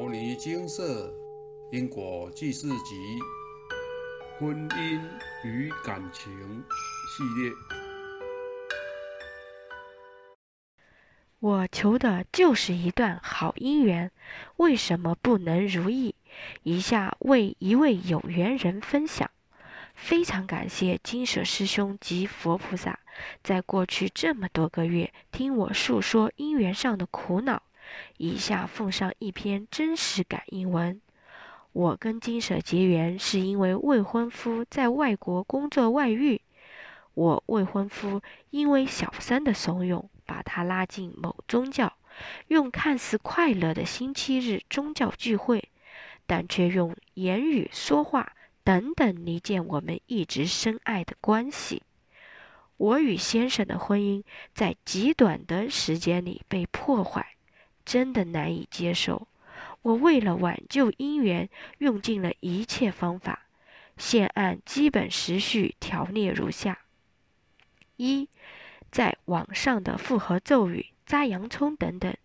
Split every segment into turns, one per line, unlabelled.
摩尼金色因果记事集婚姻与感情系列。
我求的就是一段好姻缘，为什么不能如意？以下为一位有缘人分享。非常感谢金舍师兄及佛菩萨，在过去这么多个月听我诉说姻缘上的苦恼。以下奉上一篇真实感应文。我跟金舍结缘是因为未婚夫在外国工作外遇，我未婚夫因为小三的怂恿，把他拉进某宗教，用看似快乐的星期日宗教聚会，但却用言语说话。等等，离间我们一直深爱的关系。我与先生的婚姻在极短的时间里被破坏，真的难以接受。我为了挽救姻缘，用尽了一切方法。现按基本时序条列如下：一，在网上的复合咒语、扎洋葱等等，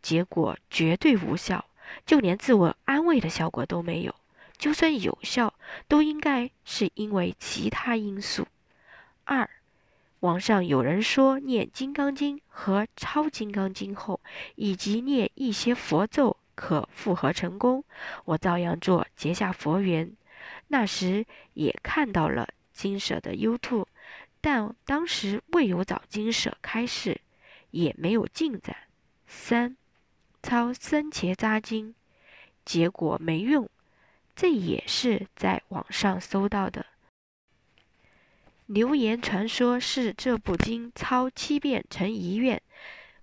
结果绝对无效，就连自我安慰的效果都没有。就算有效，都应该是因为其他因素。二，网上有人说念《金刚经》和《超金刚经》后，以及念一些佛咒可复合成功，我照样做，结下佛缘。那时也看到了金舍的 YouTube，但当时未有找金舍开示，也没有进展。三，抄生茄扎经，结果没用。这也是在网上搜到的流言传说，是这部经抄七遍成一愿，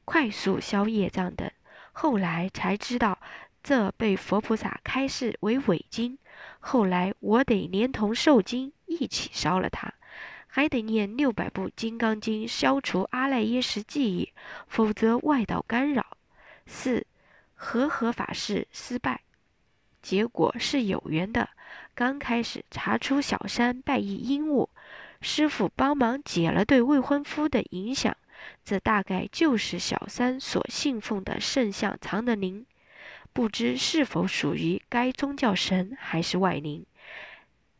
快速消业障等。后来才知道，这被佛菩萨开示为伪经。后来我得连同受经一起烧了它，还得念六百部金刚经，消除阿赖耶识记忆，否则外道干扰。四和合法事失败。结果是有缘的。刚开始查出小山拜谒阴物，师傅帮忙解了对未婚夫的影响。这大概就是小三所信奉的圣像藏的灵，不知是否属于该宗教神还是外灵。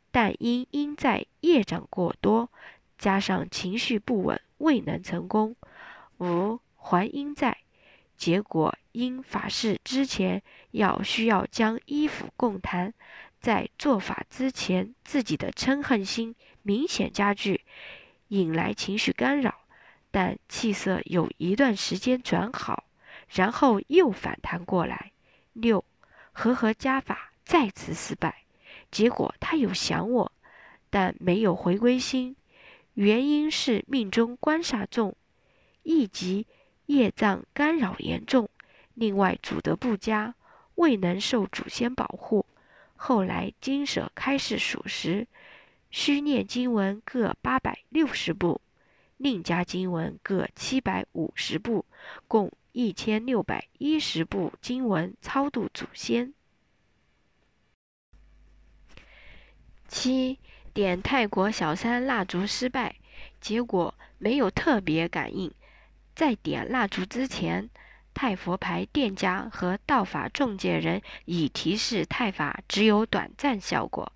但因因在业障过多，加上情绪不稳，未能成功。五还阴债。结果因法事之前要需要将衣服供坛，在做法之前，自己的嗔恨心明显加剧，引来情绪干扰。但气色有一段时间转好，然后又反弹过来。六和合加法再次失败，结果他有想我，但没有回归心，原因是命中官煞重，一级。业障干扰严重，另外祖德不佳，未能受祖先保护。后来经舍开示属实，需念经文各八百六十部，另加经文各七百五十部，共一千六百一十部经文超度祖先。七点泰国小三蜡烛失败，结果没有特别感应。在点蜡烛之前，太佛牌店家和道法中介人已提示太法只有短暂效果，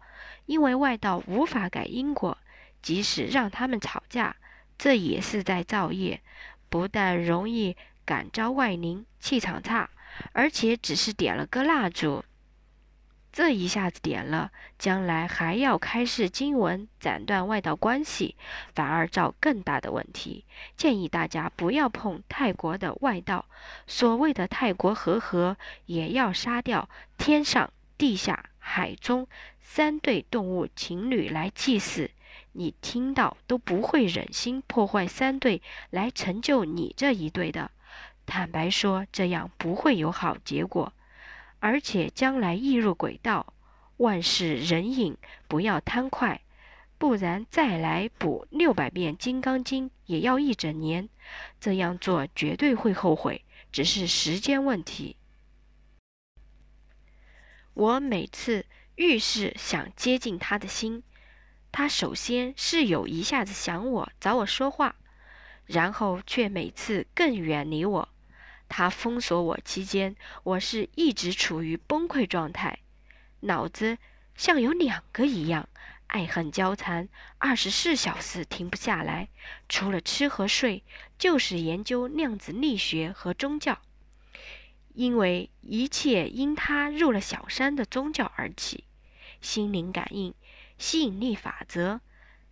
因为外道无法改因果，即使让他们吵架，这也是在造业，不但容易感召外灵，气场差，而且只是点了个蜡烛。这一下子点了，将来还要开示经文，斩断外道关系，反而造更大的问题。建议大家不要碰泰国的外道。所谓的泰国和合，也要杀掉天上、地下、海中三对动物情侣来祭祀。你听到都不会忍心破坏三对来成就你这一对的。坦白说，这样不会有好结果。而且将来易入轨道，万事人影，不要贪快，不然再来补六百遍《金刚经》也要一整年。这样做绝对会后悔，只是时间问题。我每次遇事想接近他的心，他首先是有一下子想我找我说话，然后却每次更远离我。他封锁我期间，我是一直处于崩溃状态，脑子像有两个一样，爱恨交缠，二十四小时停不下来。除了吃和睡，就是研究量子力学和宗教。因为一切因他入了小山的宗教而起，心灵感应、吸引力法则、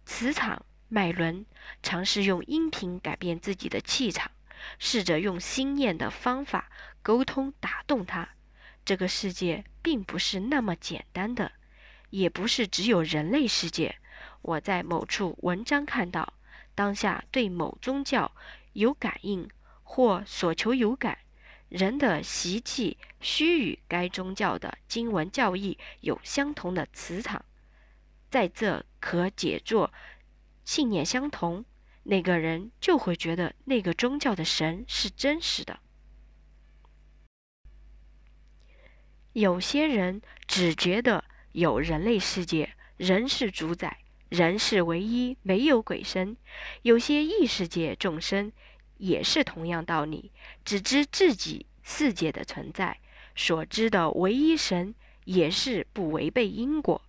磁场、脉轮，尝试用音频改变自己的气场。试着用心念的方法沟通打动他。这个世界并不是那么简单的，也不是只有人类世界。我在某处文章看到，当下对某宗教有感应或所求有感，人的习气须与该宗教的经文教义有相同的磁场，在这可解作信念相同。那个人就会觉得那个宗教的神是真实的。有些人只觉得有人类世界，人是主宰，人是唯一，没有鬼神。有些异世界众生也是同样道理，只知自己世界的存在，所知的唯一神也是不违背因果。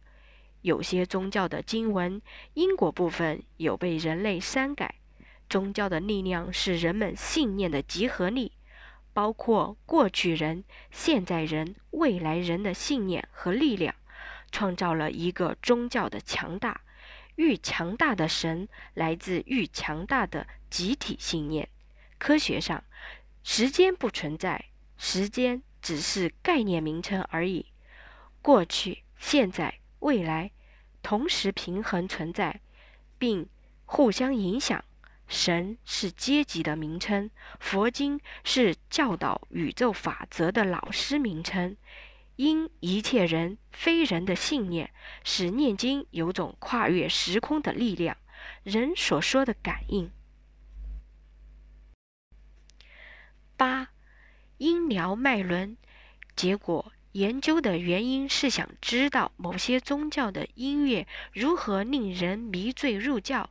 有些宗教的经文因果部分有被人类删改。宗教的力量是人们信念的集合力，包括过去人、现在人、未来人的信念和力量，创造了一个宗教的强大。愈强大的神来自愈强大的集体信念。科学上，时间不存在，时间只是概念名称而已。过去、现在、未来。同时平衡存在，并互相影响。神是阶级的名称，佛经是教导宇宙法则的老师名称。因一切人非人的信念，使念经有种跨越时空的力量。人所说的感应。八，音疗脉轮，结果。研究的原因是想知道某些宗教的音乐如何令人迷醉入教，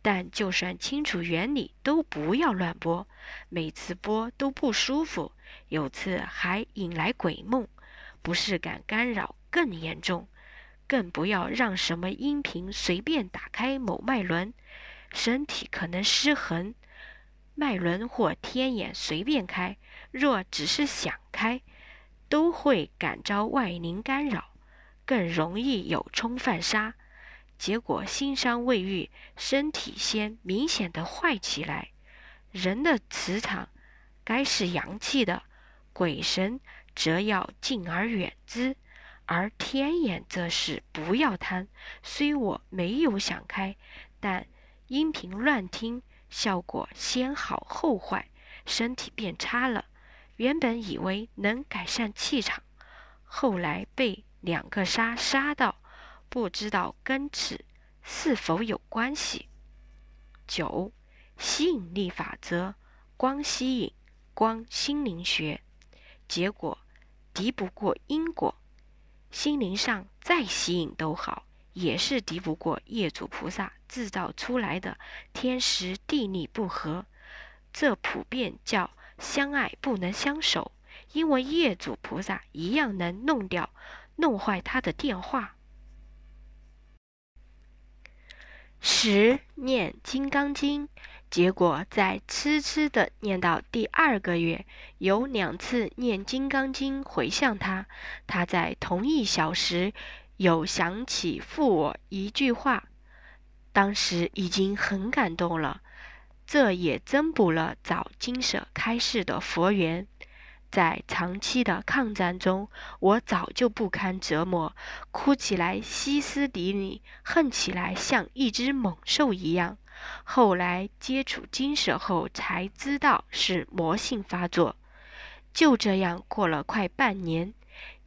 但就算清楚原理，都不要乱播，每次播都不舒服，有次还引来鬼梦，不是感干扰更严重，更不要让什么音频随便打开某脉轮，身体可能失衡，脉轮或天眼随便开，若只是想开。都会感召外灵干扰，更容易有冲犯杀，结果心伤未愈，身体先明显的坏起来。人的磁场该是阳气的，鬼神则要敬而远之，而天眼则是不要贪。虽我没有想开，但音频乱听，效果先好后坏，身体变差了。原本以为能改善气场，后来被两个杀杀到，不知道跟此是否有关系。九，吸引力法则，光吸引，光心灵学，结果敌不过因果。心灵上再吸引都好，也是敌不过业主菩萨制造出来的天时地利不合。这普遍叫。相爱不能相守，因为业主菩萨一样能弄掉、弄坏他的电话。十念金刚经，结果在痴痴的念到第二个月，有两次念金刚经回向他，他在同一小时有想起父我一句话，当时已经很感动了。这也增补了早金舍开示的佛缘。在长期的抗战中，我早就不堪折磨，哭起来歇斯底里，恨起来像一只猛兽一样。后来接触金舍后，才知道是魔性发作。就这样过了快半年，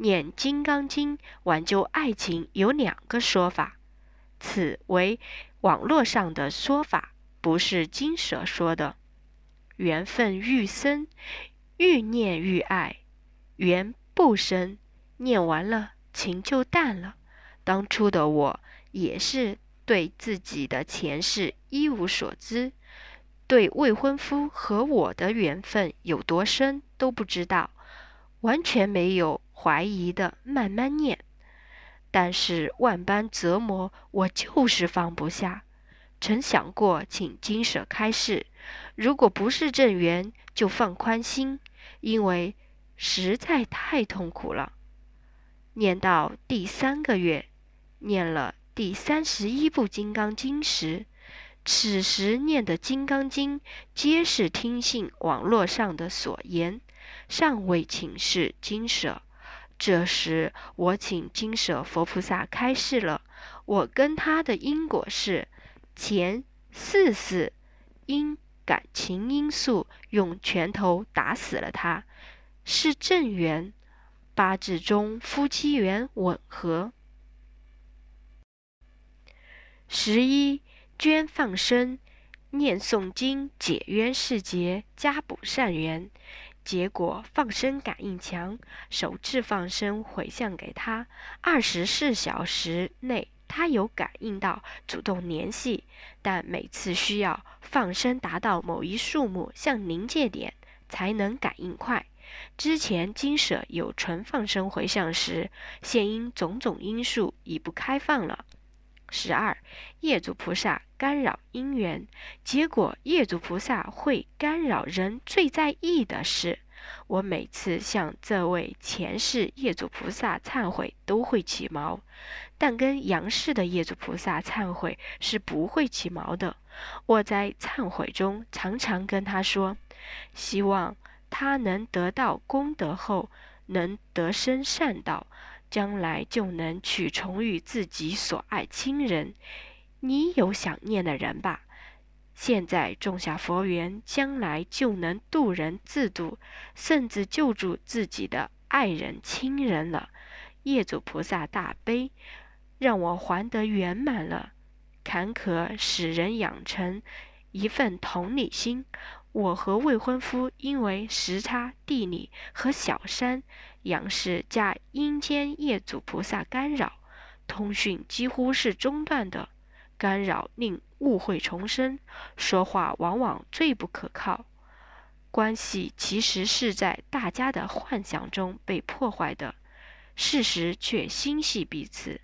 念《金刚经》挽救爱情有两个说法，此为网络上的说法。不是金蛇说的，缘分愈深，愈念愈爱；缘不深，念完了情就淡了。当初的我也是对自己的前世一无所知，对未婚夫和我的缘分有多深都不知道，完全没有怀疑的慢慢念。但是万般折磨，我就是放不下。曾想过请金舍开示，如果不是正缘，就放宽心，因为实在太痛苦了。念到第三个月，念了第三十一部《金刚经》时。此时念的《金刚经》，皆是听信网络上的所言，尚未请示金舍。这时我请金舍佛菩萨开示了，我跟他的因果是：前四世因感情因素用拳头打死了他，是正缘；八字中夫妻缘吻合。十一。捐放生、念诵经解冤释结，加补善缘。结果放生感应强，首次放生回向给他，二十四小时内他有感应到，主动联系。但每次需要放生达到某一数目，向临界点才能感应快。之前金舍有纯放生回向时，现因种种因素已不开放了。十二，业主菩萨干扰姻缘，结果业主菩萨会干扰人最在意的事。我每次向这位前世业主菩萨忏悔，都会起毛，但跟杨氏的业主菩萨忏悔是不会起毛的。我在忏悔中常常跟他说，希望他能得到功德后，能得生善道。将来就能去重遇自己所爱亲人，你有想念的人吧？现在种下佛缘，将来就能渡人自渡，甚至救助自己的爱人亲人了。业主菩萨大悲，让我还得圆满了。坎坷使人养成一份同理心。我和未婚夫因为时差、地理和小山。杨氏加阴间业主菩萨干扰，通讯几乎是中断的。干扰令误会重生，说话往往最不可靠。关系其实是在大家的幻想中被破坏的，事实却心系彼此。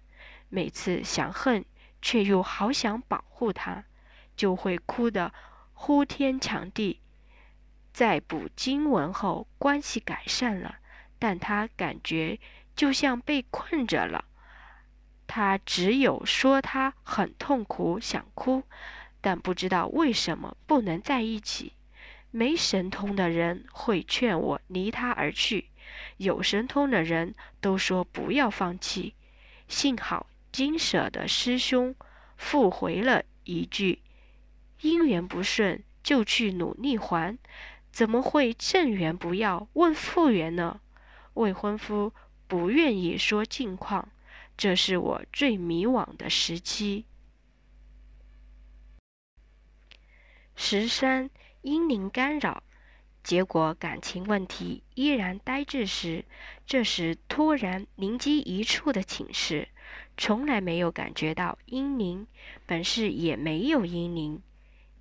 每次想恨，却又好想保护他，就会哭得呼天抢地。在补经文后，关系改善了。但他感觉就像被困着了，他只有说他很痛苦，想哭，但不知道为什么不能在一起。没神通的人会劝我离他而去，有神通的人都说不要放弃。幸好金舍的师兄复回了一句：“姻缘不顺就去努力还，怎么会正缘不要问复缘呢？”未婚夫不愿意说近况，这是我最迷惘的时期。十三阴灵干扰，结果感情问题依然呆滞时，这时突然灵机一触的请示，从来没有感觉到阴灵，本是也没有阴灵，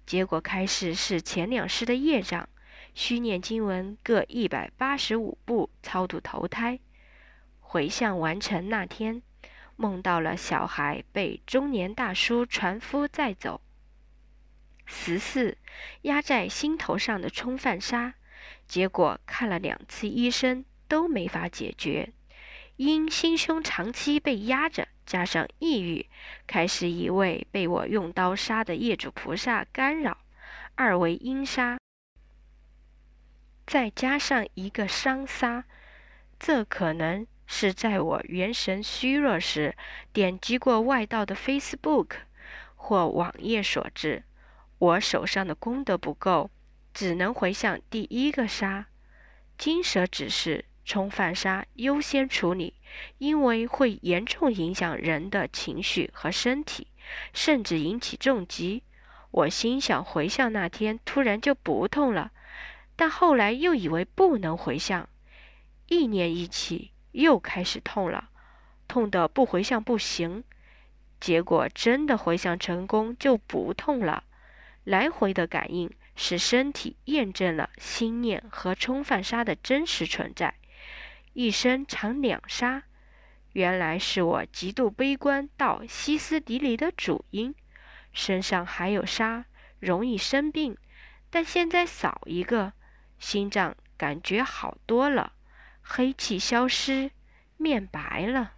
结果开始是前两世的业障。虚念经文各一百八十五部，超度投胎。回向完成那天，梦到了小孩被中年大叔传夫载走。十四压在心头上的冲犯沙，结果看了两次医生都没法解决，因心胸长期被压着，加上抑郁，开始一位被我用刀杀的业主菩萨干扰，二为阴杀。再加上一个伤杀，这可能是在我元神虚弱时点击过外道的 Facebook 或网页所致。我手上的功德不够，只能回向第一个杀。金蛇指示冲犯杀优先处理，因为会严重影响人的情绪和身体，甚至引起重疾。我心想回向那天突然就不痛了。但后来又以为不能回向，意念一起又开始痛了，痛得不回向不行。结果真的回向成功就不痛了，来回的感应使身体验证了心念和冲犯杀的真实存在。一生常两杀，原来是我极度悲观到歇斯底里的主因。身上还有沙，容易生病，但现在少一个，心脏感觉好多了，黑气消失，面白了。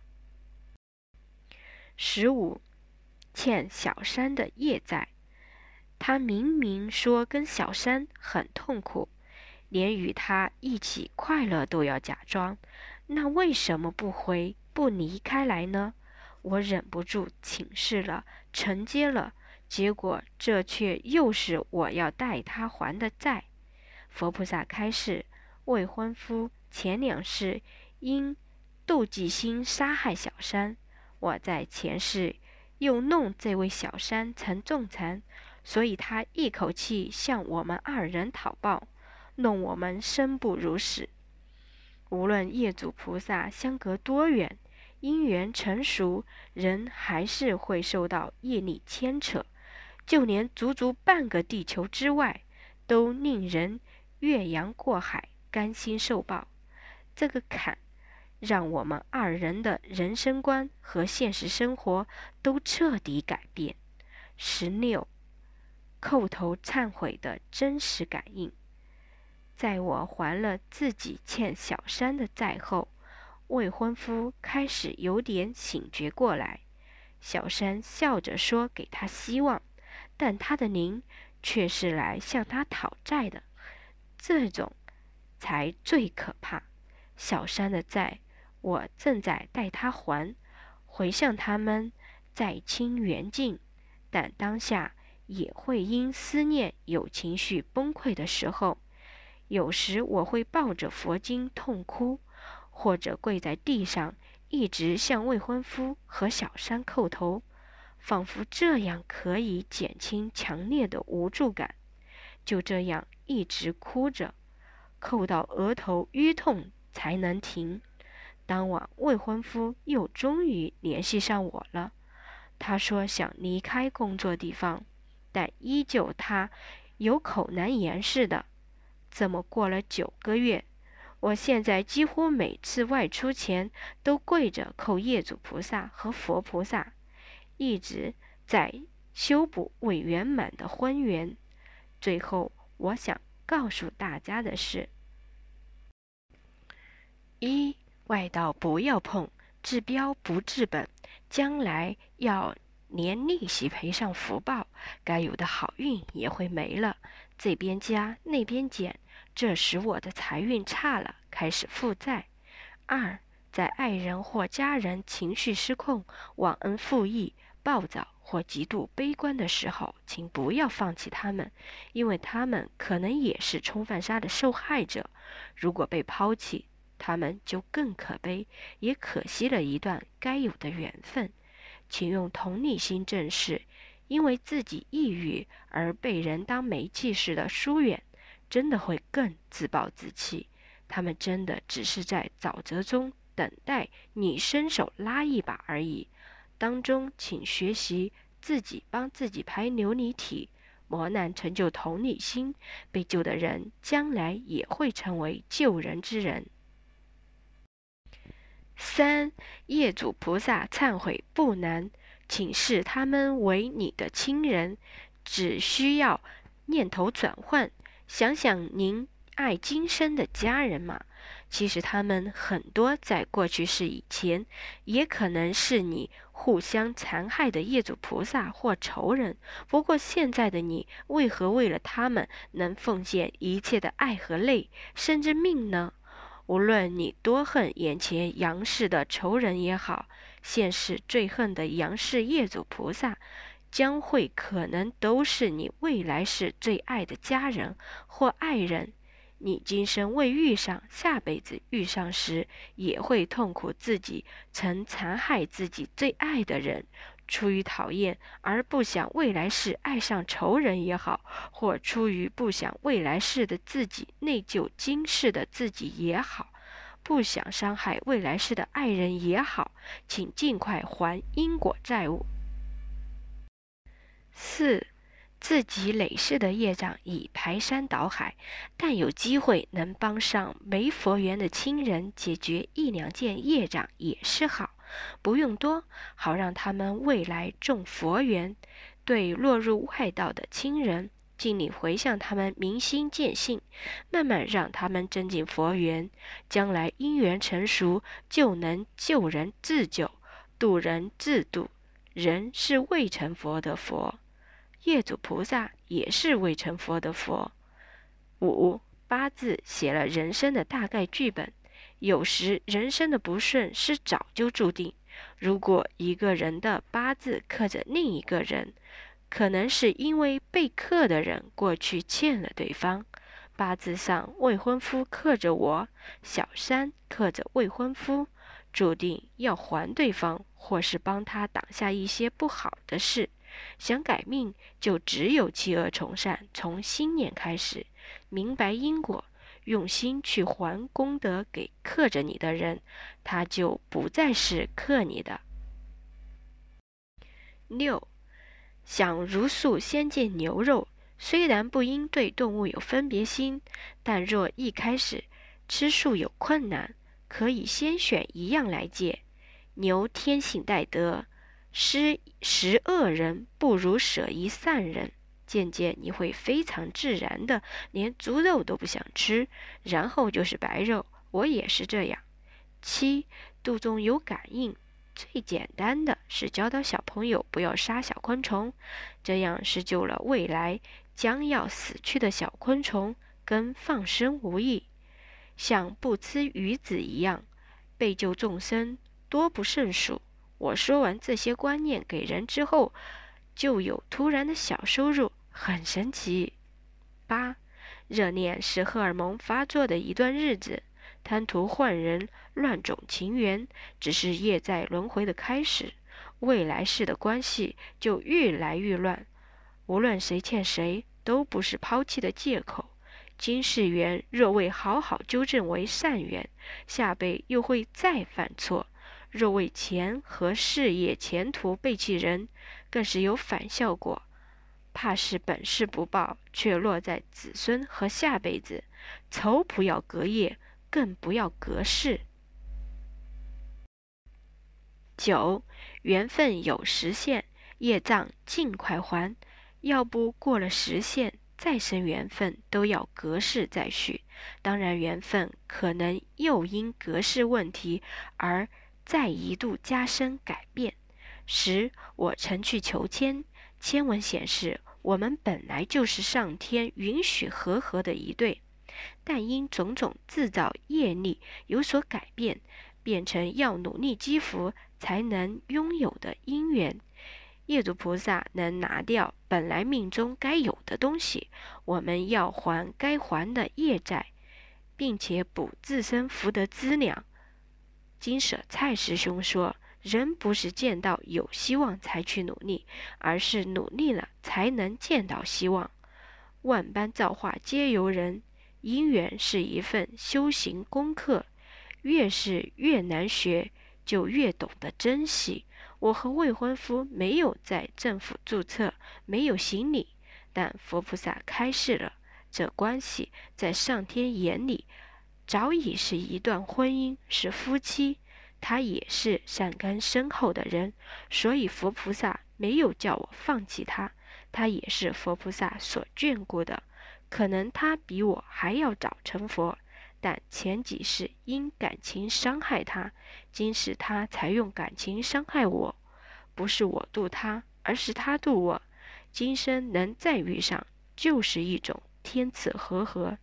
十五，欠小山的业债。他明明说跟小山很痛苦，连与他一起快乐都要假装，那为什么不回不离开来呢？我忍不住请示了，承接了，结果这却又是我要代他还的债。佛菩萨开示：未婚夫前两世因妒忌心杀害小山，我在前世又弄这位小山成重残。所以他一口气向我们二人讨报，弄我们生不如死。无论业主菩萨相隔多远，因缘成熟，人还是会受到业力牵扯。就连足足半个地球之外，都令人越洋过海，甘心受报。这个坎，让我们二人的人生观和现实生活都彻底改变。十六。叩头忏悔的真实感应，在我还了自己欠小山的债后，未婚夫开始有点醒觉过来。小山笑着说：“给他希望，但他的灵却是来向他讨债的，这种才最可怕。小山的债，我正在代他还，回向他们债清缘尽，但当下。”也会因思念有情绪崩溃的时候，有时我会抱着佛经痛哭，或者跪在地上一直向未婚夫和小三叩头，仿佛这样可以减轻强烈的无助感。就这样一直哭着，叩到额头淤痛才能停。当晚，未婚夫又终于联系上我了，他说想离开工作地方。但依旧，他有口难言似的。这么过了九个月，我现在几乎每次外出前都跪着叩业主菩萨和佛菩萨，一直在修补未圆满的婚缘。最后，我想告诉大家的是：一外道不要碰，治标不治本，将来要。连利息赔上福报，该有的好运也会没了。这边加那边减，这使我的财运差了，开始负债。二，在爱人或家人情绪失控、忘恩负义、暴躁或极度悲观的时候，请不要放弃他们，因为他们可能也是冲犯杀的受害者。如果被抛弃，他们就更可悲，也可惜了一段该有的缘分。请用同理心正视，因为自己抑郁而被人当煤气似的疏远，真的会更自暴自弃。他们真的只是在沼泽中等待你伸手拉一把而已。当中，请学习自己帮自己排流离体，磨难成就同理心。被救的人，将来也会成为救人之人。三业主菩萨忏悔不难，请视他们为你的亲人，只需要念头转换，想想您爱今生的家人嘛。其实他们很多在过去世以前，也可能是你互相残害的业主菩萨或仇人。不过现在的你，为何为了他们能奉献一切的爱和泪，甚至命呢？无论你多恨眼前杨氏的仇人也好，现世最恨的杨氏业主菩萨，将会可能都是你未来世最爱的家人或爱人。你今生未遇上，下辈子遇上时，也会痛苦自己曾残害自己最爱的人。出于讨厌而不想未来世爱上仇人也好，或出于不想未来世的自己内疚今世的自己也好，不想伤害未来世的爱人也好，请尽快还因果债务。四，自己累世的业障已排山倒海，但有机会能帮上没佛缘的亲人解决一两件业障也是好，不用多，好让他们未来种佛缘。对落入外道的亲人，尽力回向他们明心见性，慢慢让他们增进佛缘，将来因缘成熟，就能救人自救，渡人自渡。人是未成佛的佛。业主菩萨也是未成佛的佛。五八字写了人生的大概剧本，有时人生的不顺是早就注定。如果一个人的八字刻着另一个人，可能是因为被克的人过去欠了对方。八字上未婚夫克着我，小三克着未婚夫，注定要还对方，或是帮他挡下一些不好的事。想改命，就只有弃恶从善，从心念开始，明白因果，用心去还功德给克着你的人，他就不再是克你的。六，想如素先见牛肉，虽然不应对动物有分别心，但若一开始吃素有困难，可以先选一样来戒。牛天性带德。施食恶人不如舍一善人，渐渐你会非常自然的连猪肉都不想吃，然后就是白肉。我也是这样。七肚中有感应，最简单的是教导小朋友不要杀小昆虫，这样是救了未来将要死去的小昆虫，跟放生无异，像不吃鱼子一样，被救众生多不胜数。我说完这些观念给人之后，就有突然的小收入，很神奇。八，热恋是荷尔蒙发作的一段日子，贪图换人，乱种情缘，只是业在轮回的开始。未来世的关系就越来越乱，无论谁欠谁，都不是抛弃的借口。今世缘若未好好纠正为善缘，下辈又会再犯错。若为钱和事业前途背弃人，更是有反效果。怕是本事不报，却落在子孙和下辈子。仇不要隔夜，更不要隔世。九缘分有时限，业障尽快还。要不过了时限，再生缘分都要隔世再续。当然，缘分可能又因隔世问题而。再一度加深改变。十，我曾去求签，签文显示我们本来就是上天允许和合的一对，但因种种制造业力有所改变，变成要努力积福才能拥有的因缘。业主菩萨能拿掉本来命中该有的东西，我们要还该还的业债，并且补自身福德资粮。金舍蔡师兄说：“人不是见到有希望才去努力，而是努力了才能见到希望。万般造化皆由人，因缘是一份修行功课，越是越难学，就越懂得珍惜。我和未婚夫没有在政府注册，没有行礼，但佛菩萨开示了，这关系在上天眼里。”早已是一段婚姻，是夫妻。他也是善根深厚的人，所以佛菩萨没有叫我放弃他。他也是佛菩萨所眷顾的。可能他比我还要早成佛，但前几世因感情伤害他，今世他才用感情伤害我。不是我渡他，而是他渡我。今生能再遇上，就是一种天赐和合。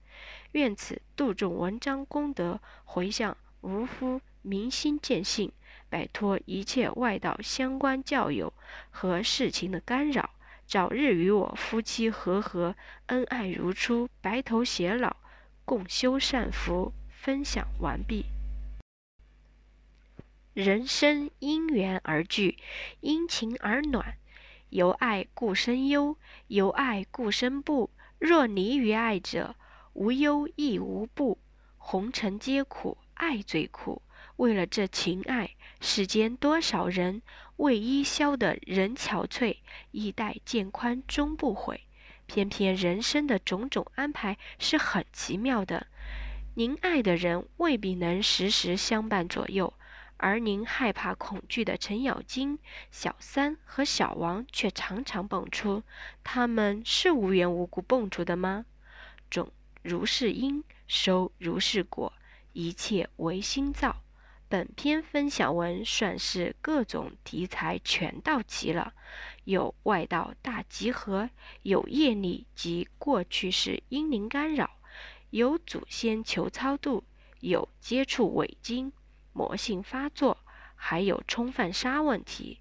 愿此度众文章功德回向无夫明心见性，摆脱一切外道相关教友和事情的干扰，早日与我夫妻和和，恩爱如初，白头偕老，共修善福。分享完毕。人生因缘而聚，因情而暖，由爱故生忧，由爱故生怖。若离于爱者，无忧亦无怖，红尘皆苦，爱最苦。为了这情爱，世间多少人为伊消得人憔悴，衣带渐宽终不悔。偏偏人生的种种安排是很奇妙的。您爱的人未必能时时相伴左右，而您害怕恐惧的程咬金、小三和小王却常常蹦出。他们是无缘无故蹦出的吗？种如是因，收如是果，一切唯心造。本篇分享文算是各种题材全到齐了，有外道大集合，有业力及过去式阴灵干扰，有祖先求超度，有接触伪经魔性发作，还有冲犯杀问题。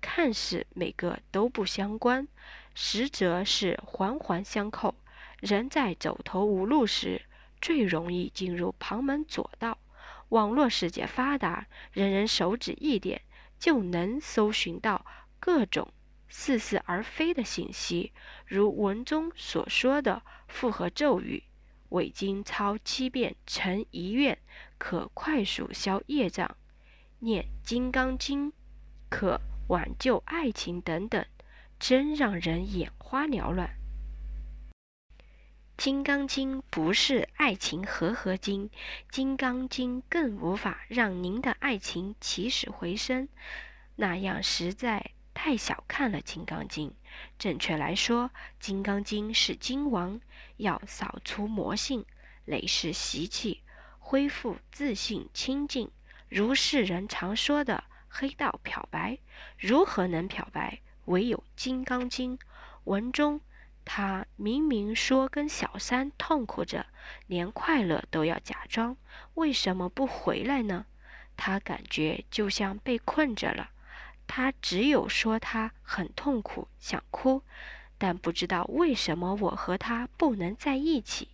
看似每个都不相关，实则是环环相扣。人在走投无路时，最容易进入旁门左道。网络世界发达，人人手指一点就能搜寻到各种似是而非的信息，如文中所说的复合咒语，伪经抄七遍成一愿，可快速消业障；念金刚经，可挽救爱情等等，真让人眼花缭乱。《金刚经》不是爱情和合经，《金刚经》更无法让您的爱情起死回生，那样实在太小看了《金刚经》。正确来说，《金刚经》是经王，要扫除魔性、累世习气，恢复自信清净。如世人常说的“黑道漂白”，如何能漂白？唯有《金刚经》文中。他明明说跟小三痛苦着，连快乐都要假装，为什么不回来呢？他感觉就像被困着了。他只有说他很痛苦，想哭，但不知道为什么我和他不能在一起。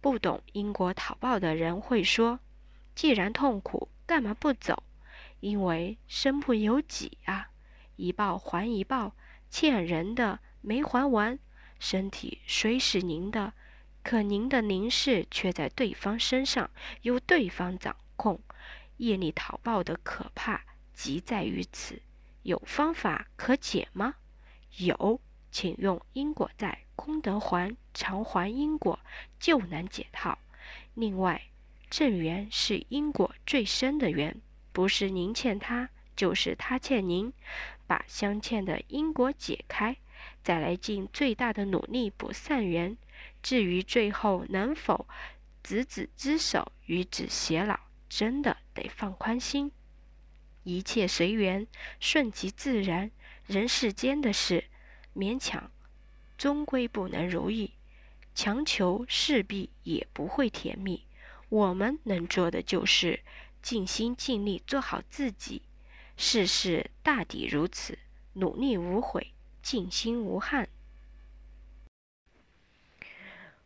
不懂因果讨报的人会说：既然痛苦，干嘛不走？因为身不由己啊，一报还一报，欠人的没还完。身体虽是您的，可您的凝视却在对方身上，由对方掌控。业力讨报的可怕，即在于此。有方法可解吗？有，请用因果债，功德还，偿还因果，就能解套。另外，正缘是因果最深的缘，不是您欠他，就是他欠您，把相欠的因果解开。再来尽最大的努力补善缘，至于最后能否执子之手与子偕老，真的得放宽心，一切随缘，顺其自然。人世间的事，勉强终归不能如意，强求势必也不会甜蜜。我们能做的就是尽心尽力做好自己，世事大抵如此，努力无悔。静心无憾。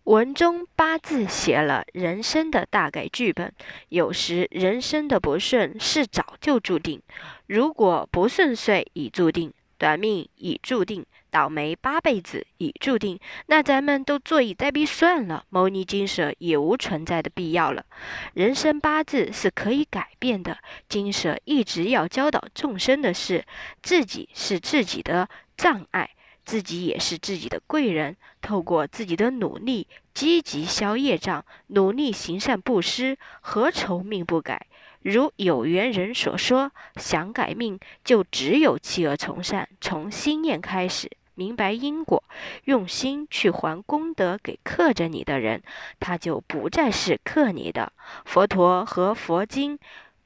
文中八字写了人生的大概剧本。有时人生的不顺是早就注定，如果不顺遂已注定，短命已注定。倒霉八辈子已注定，那咱们都坐以待毙算了，牟尼金舍也无存在的必要了。人生八字是可以改变的，金舍一直要教导众生的是，自己是自己的障碍，自己也是自己的贵人。透过自己的努力，积极消业障，努力行善布施，何愁命不改？如有缘人所说，想改命，就只有弃恶从善，从心念开始。明白因果，用心去还功德给克着你的人，他就不再是克你的。佛陀和佛经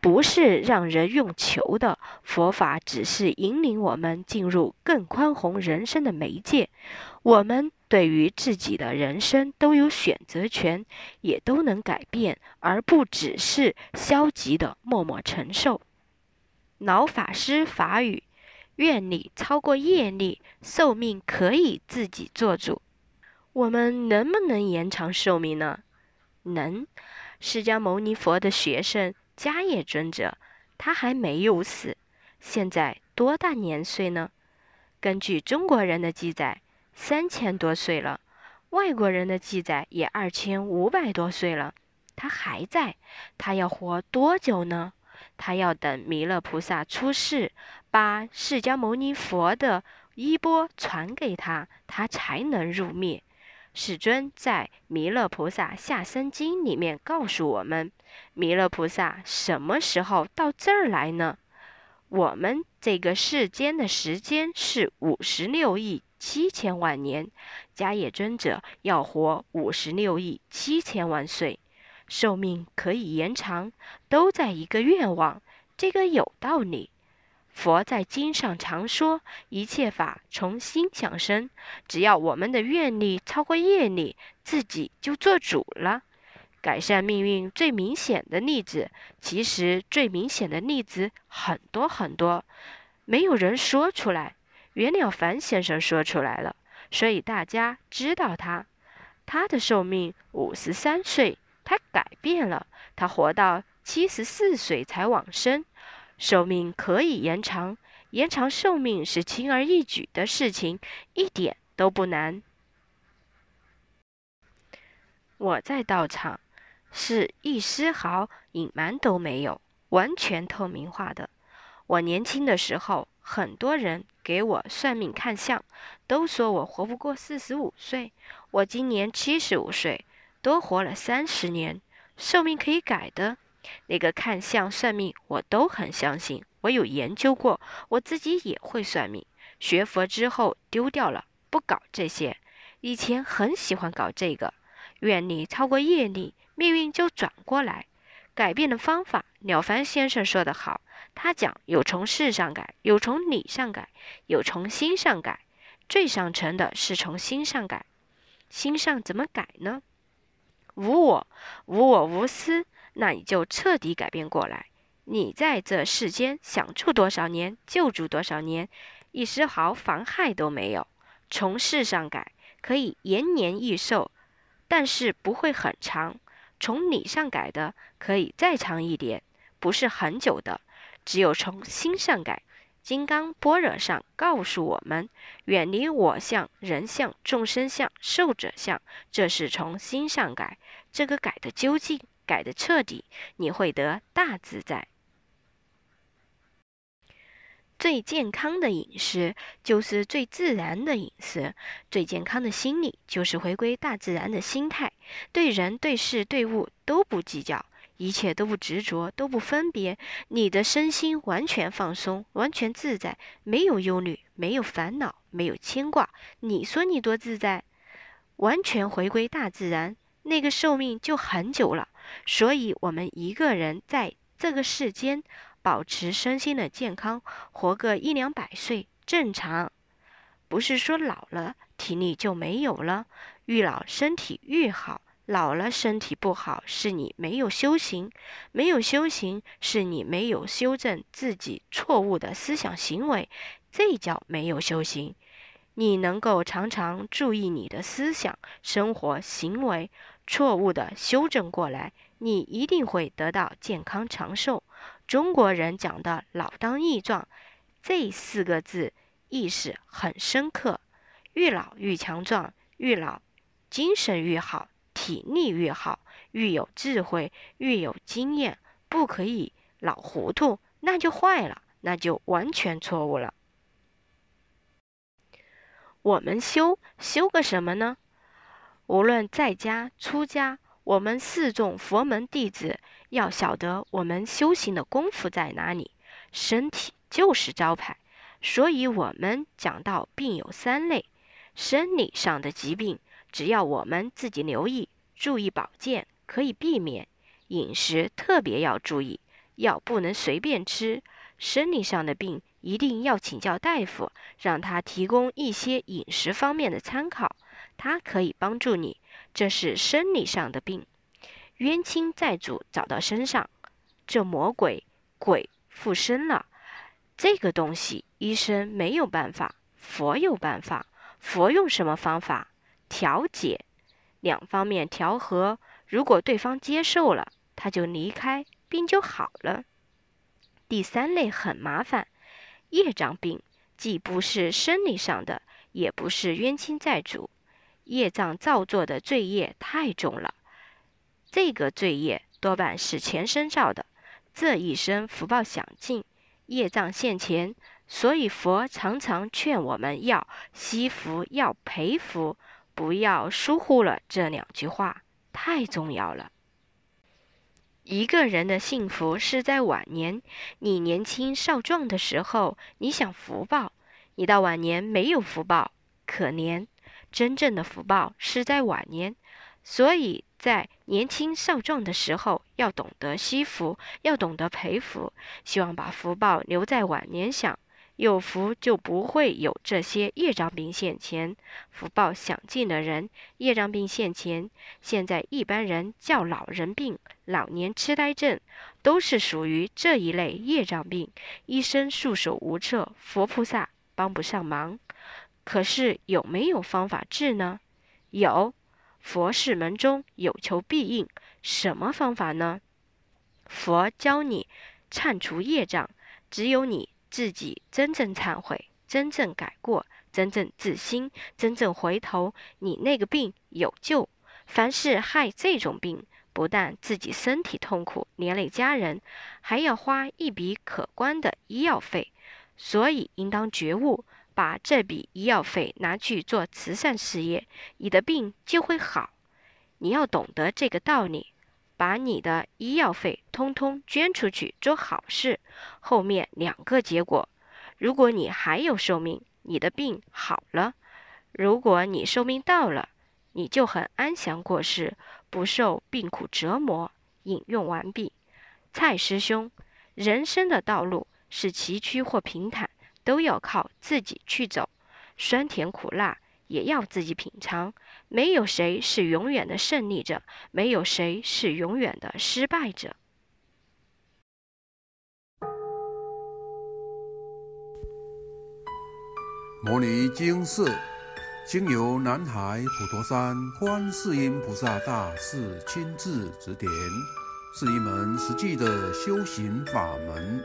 不是让人用求的，佛法只是引领我们进入更宽宏人生的媒介。我们对于自己的人生都有选择权，也都能改变，而不只是消极的默默承受。老法师法语。愿力超过业力，寿命可以自己做主。我们能不能延长寿命呢？能。释迦牟尼佛的学生迦叶尊者，他还没有死，现在多大年岁呢？根据中国人的记载，三千多岁了；外国人的记载也二千五百多岁了。他还在，他要活多久呢？他要等弥勒菩萨出世，把释迦牟尼佛的衣钵传给他，他才能入灭。世尊在《弥勒菩萨下生经》里面告诉我们，弥勒菩萨什么时候到这儿来呢？我们这个世间的时间是五十六亿七千万年，迦叶尊者要活五十六亿七千万岁，寿命可以延长，都在一个愿望，这个有道理。佛在经上常说，一切法从心想生，只要我们的愿力超过业力，自己就做主了。改善命运最明显的例子，其实最明显的例子很多很多，没有人说出来。袁了凡先生说出来了，所以大家知道他。他的寿命五十三岁，他改变了，他活到七十四岁才往生。寿命可以延长，延长寿命是轻而易举的事情，一点都不难。我在道场是一丝毫隐瞒都没有，完全透明化的。我年轻的时候，很多人给我算命看相，都说我活不过四十五岁。我今年七十五岁，多活了三十年，寿命可以改的。那个看相算命，我都很相信。我有研究过，我自己也会算命。学佛之后丢掉了，不搞这些。以前很喜欢搞这个，愿力超过业力，命运就转过来。改变的方法，了凡先生说得好，他讲有从事上改，有从理上改，有从心上改。最上乘的是从心上改。心上怎么改呢？无我，无我无私。那你就彻底改变过来。你在这世间想住多少年就住多少年，一丝毫妨害都没有。从事上改可以延年益寿，但是不会很长；从理上改的可以再长一点，不是很久的。只有从心上改，金刚般若上告诉我们：远离我相、人相、众生相、寿者相，这是从心上改。这个改的究竟？改的彻底，你会得大自在。最健康的饮食就是最自然的饮食，最健康的心理就是回归大自然的心态，对人对事对物都不计较，一切都不执着，都不分别，你的身心完全放松，完全自在，没有忧虑，没有烦恼，没有牵挂。你说你多自在？完全回归大自然，那个寿命就很久了。所以，我们一个人在这个世间保持身心的健康，活个一两百岁正常。不是说老了体力就没有了，愈老身体愈好。老了身体不好，是你没有修行；没有修行，是你没有修正自己错误的思想行为，这叫没有修行。你能够常常注意你的思想、生活、行为。错误的修正过来，你一定会得到健康长寿。中国人讲的“老当益壮”这四个字意思很深刻，越老越强壮，越老精神越好，体力越好，越有智慧，越有经验，不可以老糊涂，那就坏了，那就完全错误了。我们修修个什么呢？无论在家出家，我们四众佛门弟子要晓得我们修行的功夫在哪里。身体就是招牌，所以我们讲到病有三类：生理上的疾病，只要我们自己留意、注意保健，可以避免；饮食特别要注意，药不能随便吃。生理上的病一定要请教大夫，让他提供一些饮食方面的参考。它可以帮助你，这是生理上的病，冤亲债主找到身上，这魔鬼鬼附身了，这个东西医生没有办法，佛有办法。佛用什么方法调解？两方面调和，如果对方接受了，他就离开，病就好了。第三类很麻烦，业障病，既不是生理上的，也不是冤亲债主。业障造作的罪业太重了，这个罪业多半是前生造的，这一生福报享尽，业障现前，所以佛常常劝我们要惜福，要培福，不要疏忽了这两句话，太重要了。一个人的幸福是在晚年。你年轻少壮的时候，你想福报；你到晚年没有福报，可怜。真正的福报是在晚年，所以在年轻少壮的时候，要懂得惜福，要懂得培福，希望把福报留在晚年享。有福就不会有这些业障病现前，福报享尽的人，业障病现前。现在一般人叫老人病、老年痴呆症，都是属于这一类业障病，医生束手无策，佛菩萨帮不上忙。可是有没有方法治呢？有，佛事门中有求必应。什么方法呢？佛教你忏除业障，只有你。自己真正忏悔，真正改过，真正自新，真正回头，你那个病有救。凡是害这种病，不但自己身体痛苦，连累家人，还要花一笔可观的医药费。所以应当觉悟，把这笔医药费拿去做慈善事业，你的病就会好。你要懂得这个道理。把你的医药费通通捐出去做好事，后面两个结果：如果你还有寿命，你的病好了；如果你寿命到了，你就很安详过世，不受病苦折磨。引用完毕。蔡师兄，人生的道路是崎岖或平坦，都要靠自己去走，酸甜苦辣。也要自己品尝。没有谁是永远的胜利者，没有谁是永远的失败者。
摩尼经寺经由南海普陀山观世音菩萨大士亲自指点，是一门实际的修行法门。